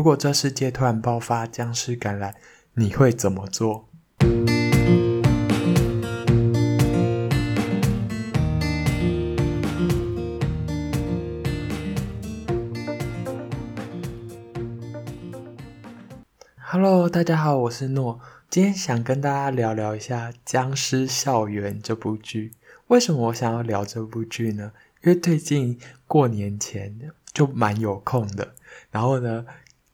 如果这世界突然爆发僵尸感染，你会怎么做？Hello，大家好，我是诺，今天想跟大家聊聊一下《僵尸校园》这部剧。为什么我想要聊这部剧呢？因为最近过年前就蛮有空的，然后呢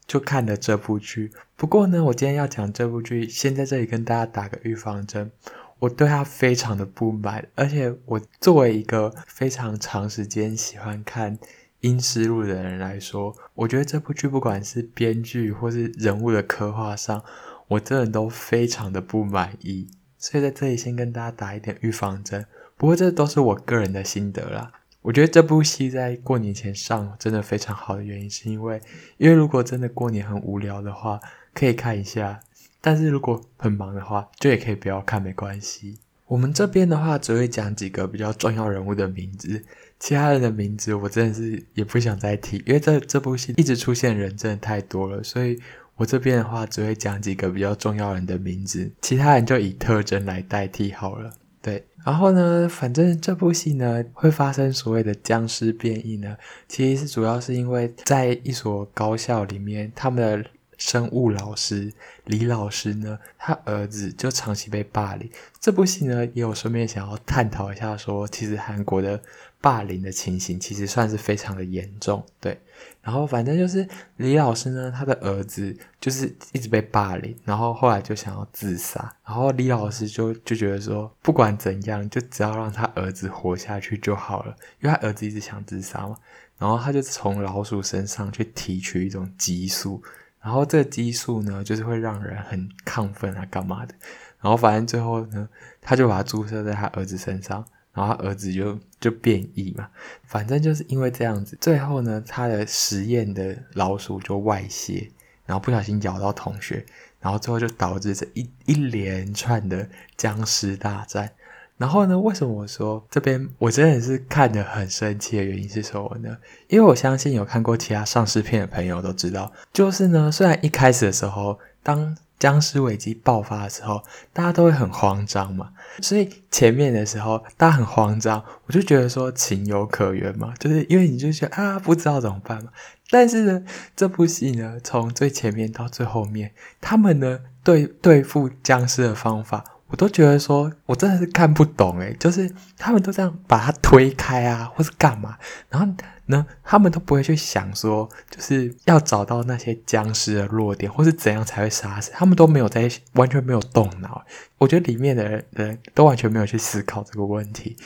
就看了这部剧。不过呢，我今天要讲这部剧，先在这里跟大家打个预防针。我对它非常的不满，而且我作为一个非常长时间喜欢看《阴尸路》的人来说，我觉得这部剧不管是编剧或是人物的刻画上，我真的都非常的不满意。所以在这里先跟大家打一点预防针。不过这都是我个人的心得啦。我觉得这部戏在过年前上真的非常好的原因，是因为因为如果真的过年很无聊的话，可以看一下；但是如果很忙的话，就也可以不要看，没关系。我们这边的话，只会讲几个比较重要人物的名字，其他人的名字我真的是也不想再提，因为这这部戏一直出现人真的太多了，所以我这边的话只会讲几个比较重要人的名字，其他人就以特征来代替好了。对，然后呢，反正这部戏呢会发生所谓的僵尸变异呢，其实是主要是因为在一所高校里面，他们的生物老师李老师呢，他儿子就长期被霸凌。这部戏呢也有顺便想要探讨一下说，其实韩国的。霸凌的情形其实算是非常的严重，对。然后反正就是李老师呢，他的儿子就是一直被霸凌，然后后来就想要自杀。然后李老师就就觉得说，不管怎样，就只要让他儿子活下去就好了，因为他儿子一直想自杀嘛。然后他就从老鼠身上去提取一种激素，然后这个激素呢，就是会让人很亢奋啊，干嘛的。然后反正最后呢，他就把它注射在他儿子身上。然后他儿子就就变异嘛，反正就是因为这样子，最后呢，他的实验的老鼠就外泄，然后不小心咬到同学，然后最后就导致这一一连串的僵尸大战。然后呢，为什么我说这边我真的是看得很生气的原因是什么呢？因为我相信有看过其他丧尸片的朋友都知道，就是呢，虽然一开始的时候当。僵尸危机爆发的时候，大家都会很慌张嘛，所以前面的时候大家很慌张，我就觉得说情有可原嘛，就是因为你就觉得啊，不知道怎么办嘛。但是呢，这部戏呢，从最前面到最后面，他们呢对对付僵尸的方法，我都觉得说我真的是看不懂诶，就是他们都这样把它推开啊，或是干嘛，然后。那他们都不会去想说，就是要找到那些僵尸的弱点，或是怎样才会杀死他们都没有在，完全没有动脑。我觉得里面的人都完全没有去思考这个问题，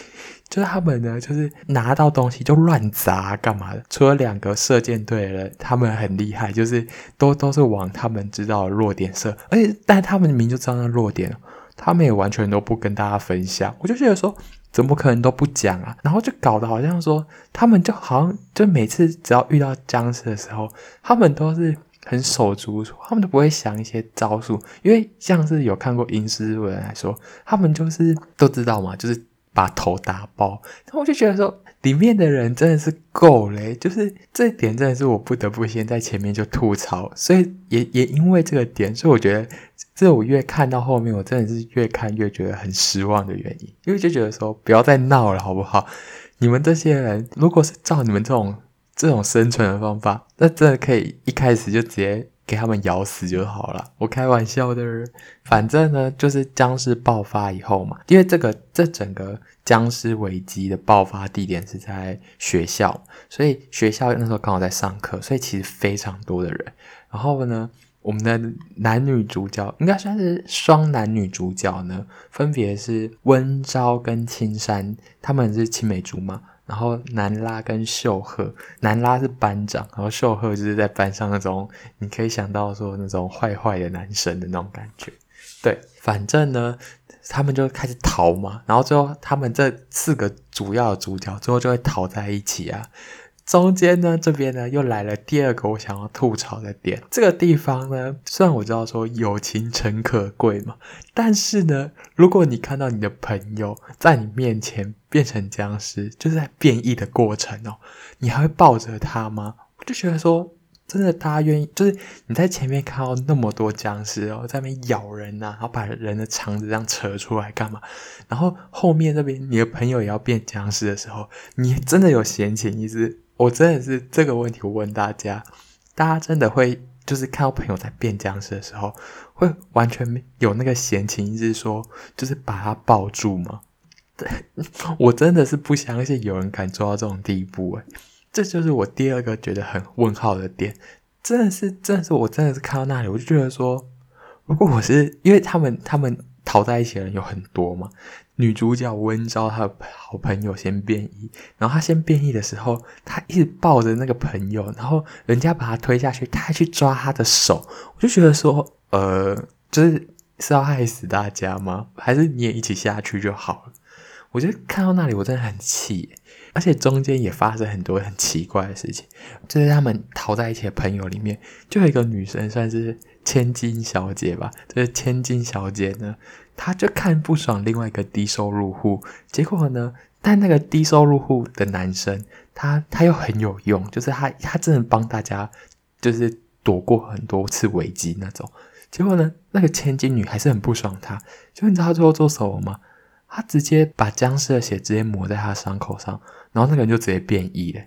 就是他们呢，就是拿到东西就乱砸干嘛的。除了两个射箭队的人，他们很厉害，就是都都是往他们知道的弱点射，而且但他们明明就知道那弱点，他们也完全都不跟大家分享。我就觉得说。怎么可能都不讲啊？然后就搞得好像说他们就好像就每次只要遇到僵尸的时候，他们都是很手足，他们都不会想一些招数。因为像是有看过阴尸路的人来说，他们就是都知道嘛，就是把头打爆。然后我就觉得说，里面的人真的是够嘞，就是这一点真的是我不得不先在前面就吐槽。所以也也因为这个点，所以我觉得。这我越看到后面，我真的是越看越觉得很失望的原因，因为就觉得说不要再闹了，好不好？你们这些人，如果是照你们这种这种生存的方法，那真的可以一开始就直接给他们咬死就好了。我开玩笑的，反正呢，就是僵尸爆发以后嘛，因为这个这整个僵尸危机的爆发地点是在学校，所以学校那时候刚好在上课，所以其实非常多的人。然后呢，我们的男女主角应该算是双男女主角呢，分别是温昭跟青山，他们是青梅竹马。然后南拉跟秀赫，南拉是班长，然后秀赫就是在班上那种你可以想到说那种坏坏的男生的那种感觉。对，反正呢，他们就开始逃嘛，然后最后他们这四个主要的主角最后就会逃在一起啊。中间呢，这边呢又来了第二个我想要吐槽的点。这个地方呢，虽然我知道说友情诚可贵嘛，但是呢，如果你看到你的朋友在你面前变成僵尸，就是在变异的过程哦，你还会抱着他吗？我就觉得说，真的，大家愿意就是你在前面看到那么多僵尸哦，在那边咬人呐、然后把人的肠子这样扯出来干嘛？然后后面这边你的朋友也要变僵尸的时候，你真的有闲情逸致？我真的是这个问题，问大家，大家真的会就是看到朋友在变僵尸的时候，会完全有那个闲情逸致说，就是把他抱住吗？对，我真的是不相信有人敢做到这种地步诶。这就是我第二个觉得很问号的点，真的是，真的是，我真的是看到那里，我就觉得说，如果我是，因为他们他们逃在一起的人有很多嘛，女主角温昭她的好朋友先变异，然后她先变异的时候，她一直抱着那个朋友，然后人家把她推下去，她还去抓她的手，我就觉得说，呃，就是是要害死大家吗？还是你也一起下去就好了？我觉得看到那里我真的很气。而且中间也发生很多很奇怪的事情，就是他们逃在一起的朋友里面，就有一个女生算是千金小姐吧。这、就是千金小姐呢，她就看不爽另外一个低收入户，结果呢，但那个低收入户的男生，他他又很有用，就是他他真的帮大家，就是躲过很多次危机那种。结果呢，那个千金女还是很不爽他，就你知道他最后做什么吗？他直接把僵尸的血直接抹在他伤口上。然后那个人就直接变异了，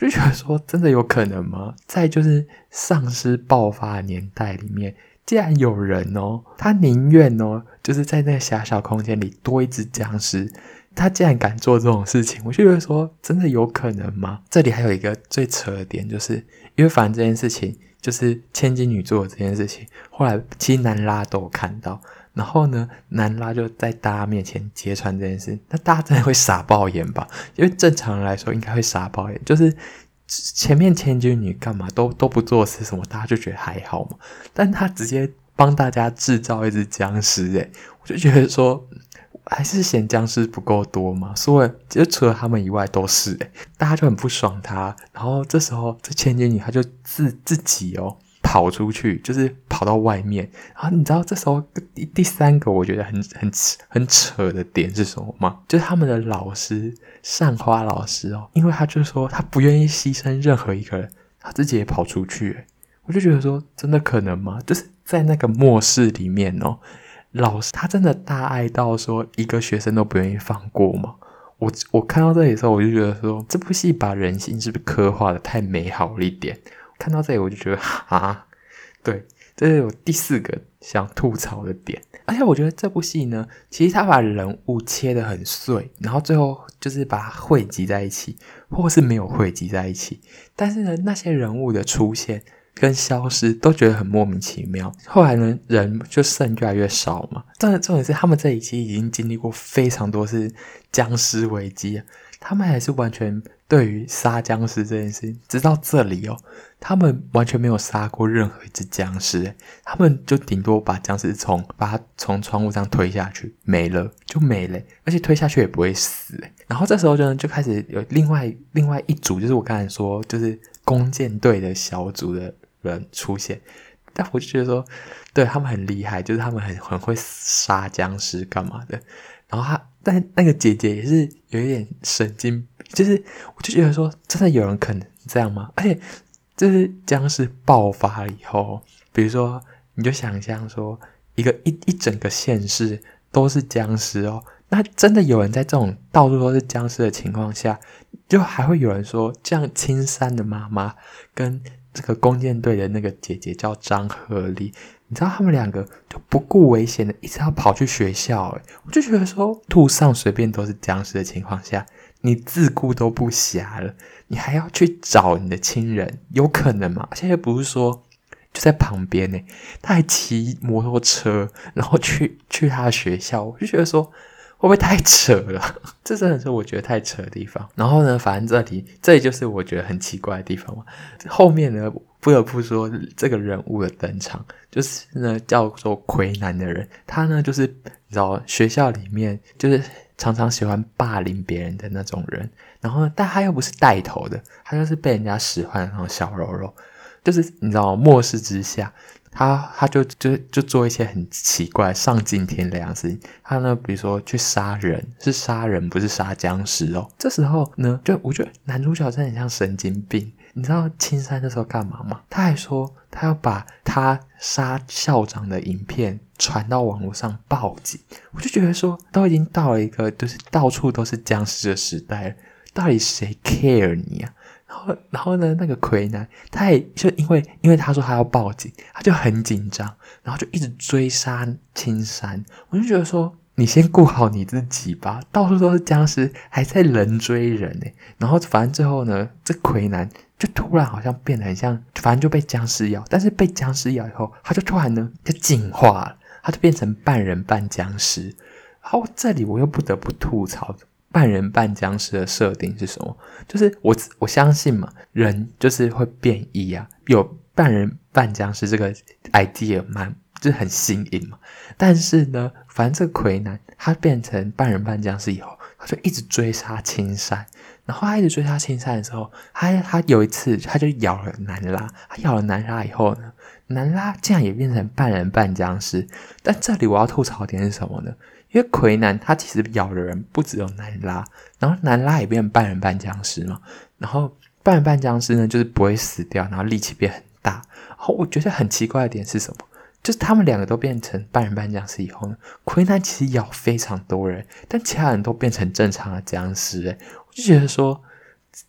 就觉得说，真的有可能吗？在就是丧尸爆发的年代里面，竟然有人哦，他宁愿哦，就是在那个狭小空间里多一只僵尸，他竟然敢做这种事情，我就觉得说，真的有可能吗？这里还有一个最扯的点，就是因为反正这件事情就是千金女做的这件事情，后来其实男拉都有看到。然后呢，南拉就在大家面前揭穿这件事，那大家真的会傻爆眼吧？因为正常人来说应该会傻爆眼，就是前面千金女干嘛都都不做是什么，大家就觉得还好嘛。但他直接帮大家制造一只僵尸，诶，我就觉得说，还是嫌僵尸不够多嘛？所以就除了他们以外都是，诶，大家就很不爽他。然后这时候这千金女她就自自己哦。跑出去就是跑到外面，然后你知道这时候第第三个我觉得很很很扯的点是什么吗？就是他们的老师善花老师哦，因为他就说他不愿意牺牲任何一个人，他自己也跑出去，我就觉得说真的可能吗？就是在那个末世里面哦，老师他真的大爱到说一个学生都不愿意放过吗？我我看到这里的时候，我就觉得说这部戏把人性是不是刻画的太美好了一点？看到这里我就觉得 啊，对，这是我第四个想吐槽的点。而且我觉得这部戏呢，其实他把人物切得很碎，然后最后就是把它汇集在一起，或是没有汇集在一起。但是呢，那些人物的出现跟消失都觉得很莫名其妙。后来呢，人就剩越来越少嘛。重重点是他们这一期已经经历过非常多次僵尸危机，他们还是完全。对于杀僵尸这件事情，直到这里哦，他们完全没有杀过任何一只僵尸，他们就顶多把僵尸从把它从窗户上推下去，没了就没了，而且推下去也不会死。然后这时候就就开始有另外另外一组，就是我刚才说就是弓箭队的小组的人出现，但我就觉得说，对他们很厉害，就是他们很很会杀僵尸干嘛的。然后他，但那个姐姐也是有一点神经。就是，我就觉得说，真的有人可能这样吗？而且，就是僵尸爆发了以后，比如说，你就想象说，一个一一整个县市都是僵尸哦，那真的有人在这种到处都是僵尸的情况下，就还会有人说，这样青山的妈妈跟这个弓箭队的那个姐姐叫张鹤丽，你知道他们两个就不顾危险的一直要跑去学校，诶，我就觉得说，路上随便都是僵尸的情况下。你自顾都不暇了，你还要去找你的亲人，有可能吗？现在不是说就在旁边呢，他还骑摩托车，然后去去他的学校，我就觉得说会不会太扯了？这真的是我觉得太扯的地方。然后呢，反正这里这里就是我觉得很奇怪的地方嘛。后面呢，不得不说这个人物的登场，就是呢叫做魁南的人，他呢就是你知道学校里面就是。常常喜欢霸凌别人的那种人，然后呢，但他又不是带头的，他就是被人家使唤的那种小喽啰，就是你知道末世之下，他他就就就做一些很奇怪、丧尽天良的事情。他呢，比如说去杀人，是杀人不是杀僵尸哦。这时候呢，就我觉得男主角真的很像神经病，你知道青山那时候干嘛吗？他还说他要把他杀校长的影片传到网络上报警。我就觉得说，都已经到了一个就是到处都是僵尸的时代了，到底谁 care 你啊？然后，然后呢，那个魁男他也就因为因为他说他要报警，他就很紧张，然后就一直追杀青山。我就觉得说。你先顾好你自己吧，到处都是僵尸，还在人追人呢。然后反正最后呢，这魁男就突然好像变得很像，反正就被僵尸咬。但是被僵尸咬以后，他就突然呢就进化了，他就变成半人半僵尸。然后这里我又不得不吐槽，半人半僵尸的设定是什么？就是我我相信嘛，人就是会变异啊，有半人半僵尸这个 idea 蛮。就是很新颖嘛，但是呢，反正这个魁男他变成半人半僵尸以后，他就一直追杀青山，然后他一直追杀青山的时候，他他有一次他就咬了南拉，他咬了南拉以后呢，南拉竟然也变成半人半僵尸。但这里我要吐槽点是什么呢？因为魁男他其实咬的人不只有南拉，然后南拉也变半人半僵尸嘛，然后半人半僵尸呢就是不会死掉，然后力气变很大。然后我觉得很奇怪的点是什么？就是他们两个都变成半人半僵尸以后呢，魁男其实咬非常多人，但其他人都变成正常的僵尸，诶，我就觉得说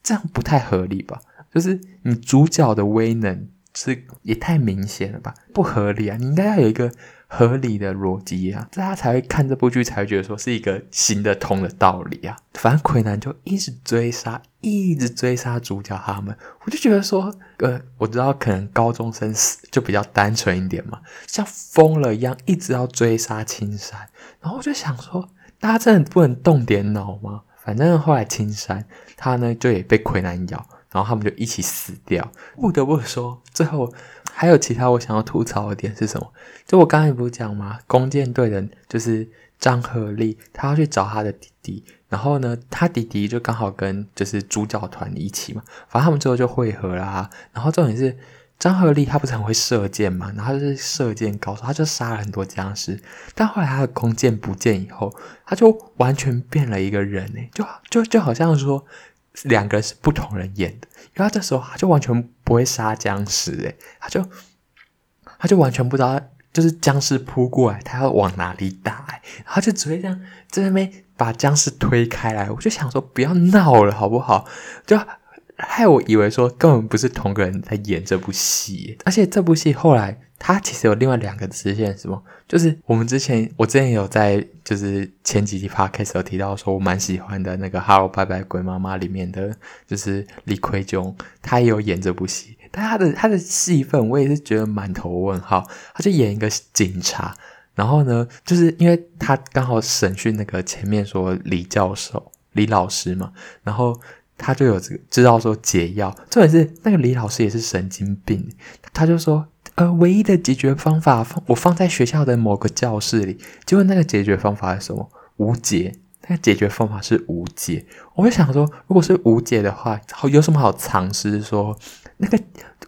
这样不太合理吧？就是你主角的威能是也太明显了吧？不合理啊！你应该要有一个。合理的逻辑啊，这他才会看这部剧，才会觉得说是一个行得通的道理啊。反正魁男就一直追杀，一直追杀主角他们，我就觉得说，呃，我知道可能高中生就比较单纯一点嘛，像疯了一样，一直要追杀青山。然后我就想说，大家真的不能动点脑吗？反正后来青山他呢就也被魁男咬。然后他们就一起死掉。不得不说，最后还有其他我想要吐槽的点是什么？就我刚才不是讲吗？弓箭队的就是张合力，他要去找他的弟弟。然后呢，他弟弟就刚好跟就是主角团一起嘛。反正他们最后就会合啦。然后重点是张合力他不是很会射箭嘛？然后就是射箭高手，他就杀了很多僵尸。但后来他的弓箭不见以后，他就完全变了一个人诶，就就就好像说。两个是不同人演的，因为他这时候他就完全不会杀僵尸，诶，他就他就完全不知道，就是僵尸扑过来，他要往哪里打，诶，然后就只会这样在那边把僵尸推开来。我就想说，不要闹了，好不好？就害我以为说根本不是同个人在演这部戏，而且这部戏后来。他其实有另外两个支线，什么？就是我们之前，我之前有在就是前几集 podcast 有提到说，我蛮喜欢的那个《哈喽拜拜鬼妈妈》里面的，就是李奎炯，他也有演这部戏，但他的他的戏份我也是觉得满头问号。他就演一个警察，然后呢，就是因为他刚好审讯那个前面说李教授、李老师嘛，然后他就有这个知道说解药，重点是那个李老师也是神经病，他就说。唯一的解决方法放我放在学校的某个教室里，结果那个解决方法是什么？无解。那个解决方法是无解。我就想说，如果是无解的话，好有什么好尝试说那个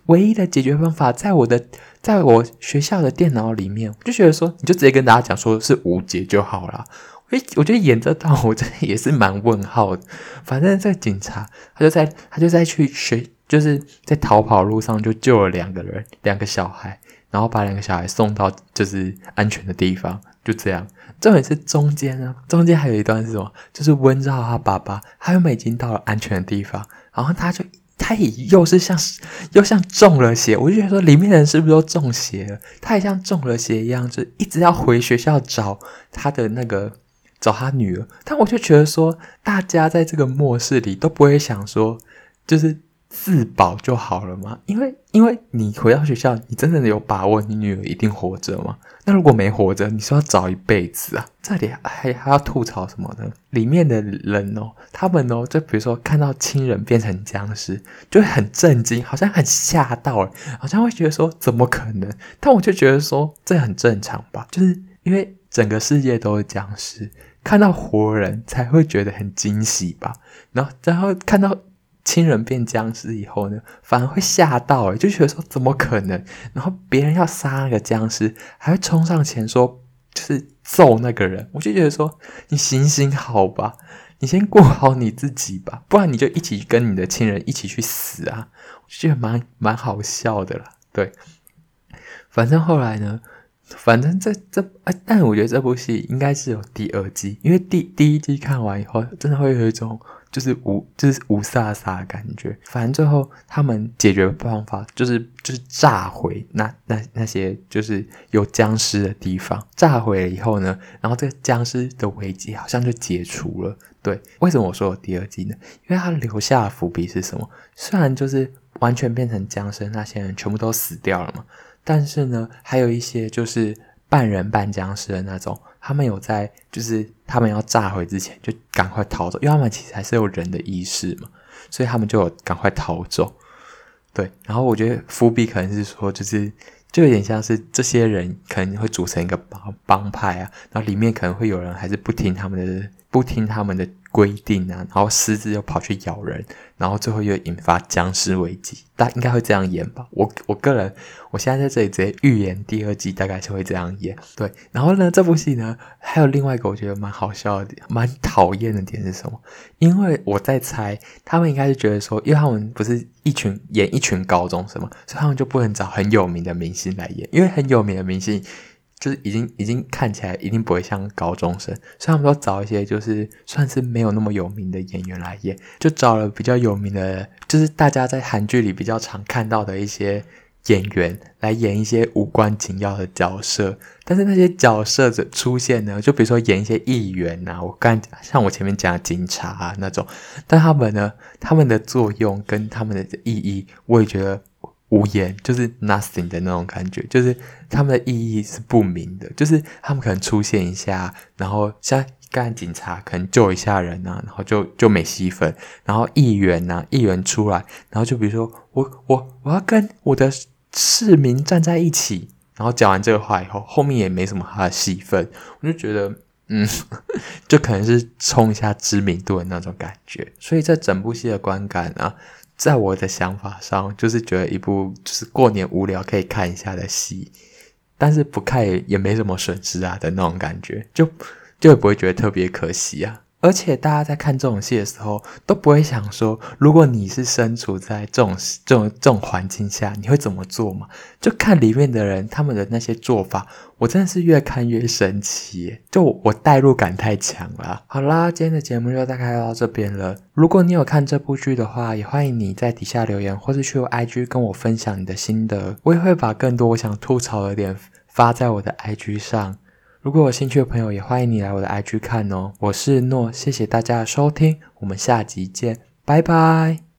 唯一的解决方法在我的在我学校的电脑里面，我就觉得说，你就直接跟大家讲说是无解就好了。我我觉得演这段我真的也是蛮问号的。反正这个警察他就在他就在去学。就是在逃跑路上就救了两个人，两个小孩，然后把两个小孩送到就是安全的地方，就这样。重点是中间呢，中间还有一段是什么？就是温兆他爸爸，他又已经到了安全的地方，然后他就他也又是像又像中了邪，我就觉得说里面的人是不是都中邪了？他也像中了邪一样，就一直要回学校找他的那个找他女儿。但我就觉得说，大家在这个末世里都不会想说，就是。自保就好了嘛，因为因为你回到学校，你真的有把握你女儿一定活着吗？那如果没活着，你说要找一辈子啊？这里还还要吐槽什么呢？里面的人哦，他们哦，就比如说看到亲人变成僵尸，就会很震惊，好像很吓到了，好像会觉得说怎么可能？但我就觉得说这很正常吧，就是因为整个世界都是僵尸，看到活人才会觉得很惊喜吧，然后然后看到。亲人变僵尸以后呢，反而会吓到，就觉得说怎么可能？然后别人要杀那个僵尸，还会冲上前说就是揍那个人，我就觉得说你行行好吧，你先过好你自己吧，不然你就一起跟你的亲人一起去死啊！我觉得蛮蛮好笑的啦。对，反正后来呢，反正这这哎，但我觉得这部戏应该是有第二季，因为第第一季看完以后，真的会有一种。就是无，就是无飒飒的感觉。反正最后他们解决方法就是就是炸毁那那那些就是有僵尸的地方。炸毁了以后呢，然后这个僵尸的危机好像就解除了。对，为什么我说有第二季呢？因为他留下的伏笔是什么？虽然就是完全变成僵尸那些人全部都死掉了嘛，但是呢，还有一些就是。半人半僵尸的那种，他们有在，就是他们要炸毁之前就赶快逃走，因为他们其实还是有人的意识嘛，所以他们就有赶快逃走。对，然后我觉得伏笔可能是说，就是就有点像是这些人可能会组成一个帮帮派啊，然后里面可能会有人还是不听他们的，不听他们的。规定啊，然后狮子又跑去咬人，然后最后又引发僵尸危机，大应该会这样演吧？我我个人，我现在在这里直接预言第二季大概是会这样演。对，然后呢，这部戏呢还有另外一个我觉得蛮好笑的，蛮讨厌的点是什么？因为我在猜，他们应该是觉得说，因为他们不是一群演一群高中生嘛，所以他们就不能找很有名的明星来演，因为很有名的明星。就是已经已经看起来一定不会像高中生，所以他们都找一些就是算是没有那么有名的演员来演，就找了比较有名的，就是大家在韩剧里比较常看到的一些演员来演一些无关紧要的角色。但是那些角色的出现呢，就比如说演一些议员啊，我刚像我前面讲的警察啊那种，但他们呢，他们的作用跟他们的意义，我也觉得。无言就是 nothing 的那种感觉，就是他们的意义是不明的，就是他们可能出现一下，然后像干警察可能救一下人啊，然后就就没戏份，然后议员呐、啊，议员出来，然后就比如说我我我要跟我的市民站在一起，然后讲完这个话以后，后面也没什么他的戏份，我就觉得嗯，就可能是冲一下知名度的那种感觉，所以这整部戏的观感啊。在我的想法上，就是觉得一部就是过年无聊可以看一下的戏，但是不看也没什么损失啊的那种感觉，就就也不会觉得特别可惜啊。而且大家在看这种戏的时候，都不会想说，如果你是身处在这种这种这种环境下，你会怎么做嘛？就看里面的人他们的那些做法，我真的是越看越神奇，就我，代入感太强了。好啦，今天的节目就大概到这边了。如果你有看这部剧的话，也欢迎你在底下留言，或是去我 IG 跟我分享你的心得，我也会把更多我想吐槽的点发在我的 IG 上。如果有兴趣的朋友，也欢迎你来我的 IG 看哦。我是诺，谢谢大家的收听，我们下集见，拜拜。